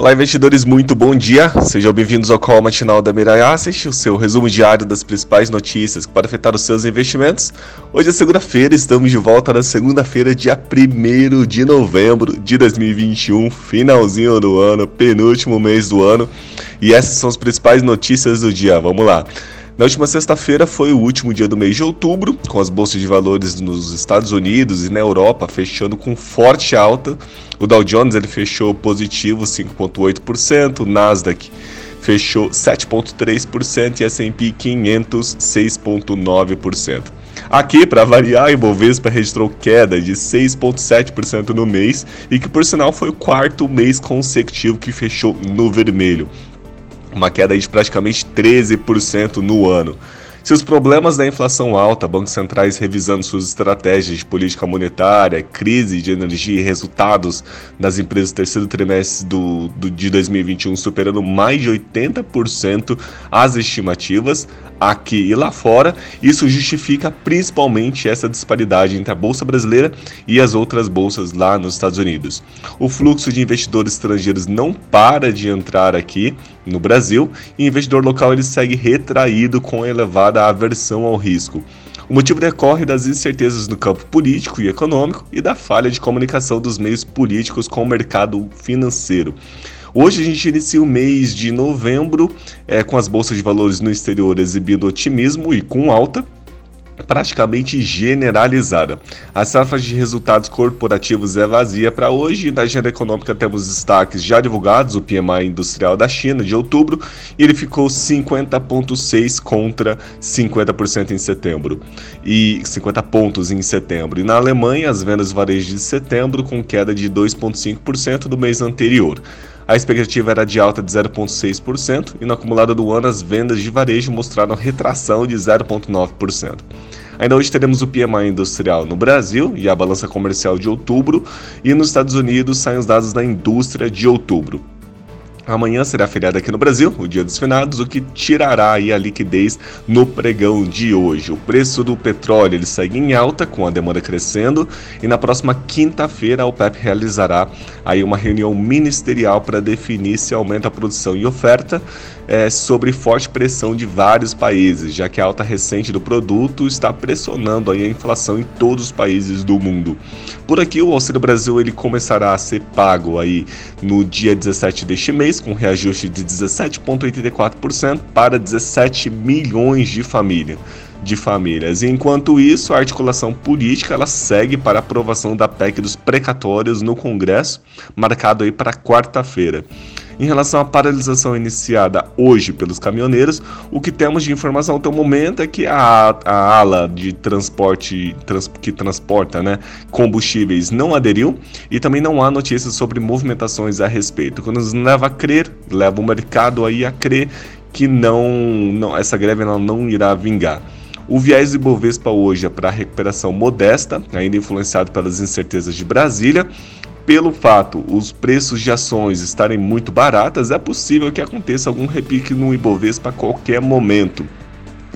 Olá, investidores, muito bom dia. Sejam bem-vindos ao call matinal da Mirai Asset, o seu resumo diário das principais notícias que podem afetar os seus investimentos. Hoje é segunda-feira, estamos de volta na segunda-feira, dia 1 de novembro de 2021, finalzinho do ano, penúltimo mês do ano. E essas são as principais notícias do dia. Vamos lá. Na última sexta-feira foi o último dia do mês de outubro, com as bolsas de valores nos Estados Unidos e na Europa fechando com forte alta. O Dow Jones ele fechou positivo 5,8%, o Nasdaq fechou 7,3% e S&P 500 6,9%. Aqui, para variar, a Ibovespa registrou queda de 6,7% no mês e que, por sinal, foi o quarto mês consecutivo que fechou no vermelho uma queda de praticamente 13% no ano. Se os problemas da inflação alta, bancos centrais revisando suas estratégias de política monetária, crise de energia e resultados das empresas do terceiro trimestre do, do, de 2021 superando mais de 80% as estimativas, aqui e lá fora, isso justifica principalmente essa disparidade entre a bolsa brasileira e as outras bolsas lá nos Estados Unidos. O fluxo de investidores estrangeiros não para de entrar aqui no Brasil e o investidor local ele segue retraído com elevada aversão ao risco. O motivo decorre das incertezas no campo político e econômico e da falha de comunicação dos meios políticos com o mercado financeiro. Hoje a gente inicia o mês de novembro é, com as bolsas de valores no exterior exibindo otimismo e com alta praticamente generalizada. A safra de resultados corporativos é vazia para hoje na agenda econômica temos destaques já divulgados, o PMI industrial da China de outubro, e ele ficou 50.6 contra 50% em setembro e 50 pontos em setembro. E na Alemanha, as vendas varejo de setembro com queda de 2.5% do mês anterior. A expectativa era de alta de 0,6% e no acumulado do ano as vendas de varejo mostraram retração de 0,9%. Ainda hoje teremos o PMI industrial no Brasil e a balança comercial de outubro, e nos Estados Unidos saem os dados da indústria de outubro. Amanhã será feriado aqui no Brasil, o Dia dos Finados, o que tirará aí a liquidez no pregão de hoje. O preço do petróleo ele segue em alta, com a demanda crescendo, e na próxima quinta-feira a OPEP realizará aí uma reunião ministerial para definir se aumenta a produção e oferta é, sobre forte pressão de vários países, já que a alta recente do produto está pressionando aí a inflação em todos os países do mundo. Por aqui, o Auxílio Brasil ele começará a ser pago aí no dia 17 deste mês, com reajuste de 17,84% para 17 milhões de famílias de famílias. Enquanto isso, a articulação política ela segue para a aprovação da PEC dos precatórios no Congresso, marcado aí para quarta-feira. Em relação à paralisação iniciada hoje pelos caminhoneiros, o que temos de informação até o momento é que a, a ala de transporte trans, que transporta né, combustíveis não aderiu e também não há notícias sobre movimentações a respeito. Quando nos leva a crer, leva o mercado aí a crer que não, não essa greve não, não irá vingar. O viés de Bovespa hoje é para recuperação modesta, ainda influenciado pelas incertezas de Brasília, pelo fato os preços de ações estarem muito baratas, é possível que aconteça algum repique no Ibovespa a qualquer momento.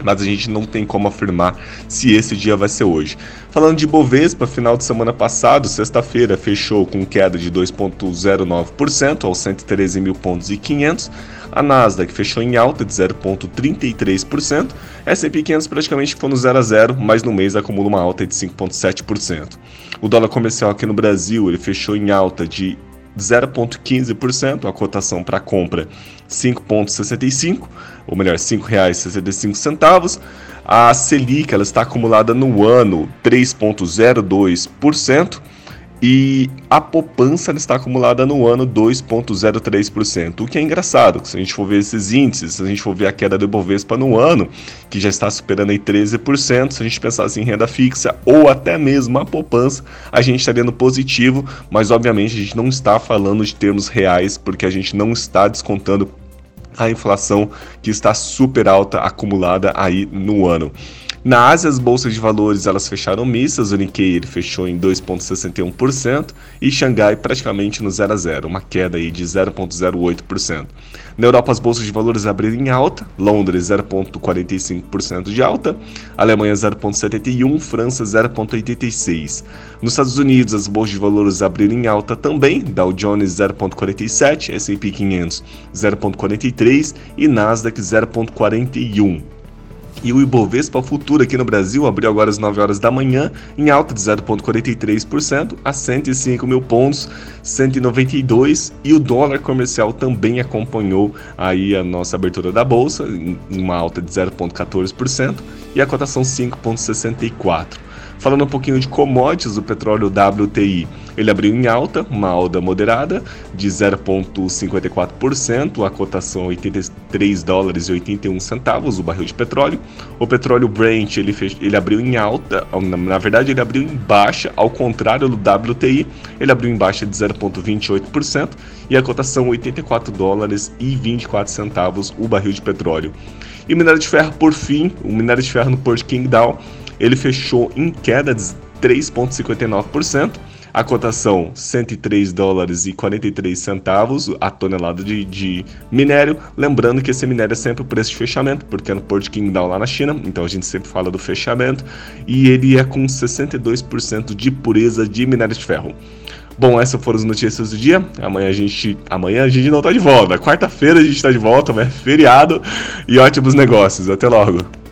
Mas a gente não tem como afirmar se esse dia vai ser hoje. Falando de Ibovespa, final de semana passado, sexta-feira, fechou com queda de 2,09% aos 113 mil pontos e 500. A Nasdaq fechou em alta de 0,33%. S&P 500 praticamente ficou no 0 a 0, mas no mês acumula uma alta de 5,7%. O dólar comercial aqui no Brasil ele fechou em alta de 0,15%, a cotação para compra 5,65, ou melhor, R$ 5,65. A Selic ela está acumulada no ano 3,02%. E a poupança está acumulada no ano 2,03%, o que é engraçado, se a gente for ver esses índices, se a gente for ver a queda do Ibovespa no ano, que já está superando aí 13%, se a gente pensasse em renda fixa ou até mesmo a poupança, a gente estaria no positivo, mas obviamente a gente não está falando de termos reais, porque a gente não está descontando a inflação que está super alta acumulada aí no ano. Na Ásia, as bolsas de valores elas fecharam mistas, o Nikkei fechou em 2,61% e Xangai praticamente no 0 a 0, uma queda aí de 0,08%. Na Europa, as bolsas de valores abriram em alta, Londres 0,45% de alta, Alemanha 0,71%, França 0,86%. Nos Estados Unidos, as bolsas de valores abriram em alta também, Dow Jones 0,47%, S&P 500 0,43% e Nasdaq 0,41%. E o Ibovespa Futuro aqui no Brasil abriu agora às 9 horas da manhã, em alta de 0,43% a 105 mil pontos, 192. E o dólar comercial também acompanhou aí a nossa abertura da bolsa, em uma alta de 0,14% e a cotação 5,64. Falando um pouquinho de commodities, o petróleo WTI, ele abriu em alta, uma alta moderada de 0,54%, a cotação 83 dólares e 81 centavos o barril de petróleo. O petróleo Brent, ele, fech... ele abriu em alta, na verdade ele abriu em baixa, ao contrário do WTI, ele abriu em baixa de 0,28% e a cotação 84 dólares e 24 centavos o barril de petróleo. E o minério de ferro, por fim, o minério de ferro no Port Kingdown, ele fechou em queda de 3,59%. A cotação 103 dólares e 43 centavos a tonelada de, de, minério. Lembrando que esse minério é sempre o preço de fechamento, porque é no Port Kingdown lá na China, então a gente sempre fala do fechamento. E ele é com 62% de pureza de minério de ferro. Bom, essas foram as notícias do dia. Amanhã a gente, amanhã a gente não tá de volta. Quarta-feira a gente tá de volta, mas é feriado e ótimos negócios. Até logo.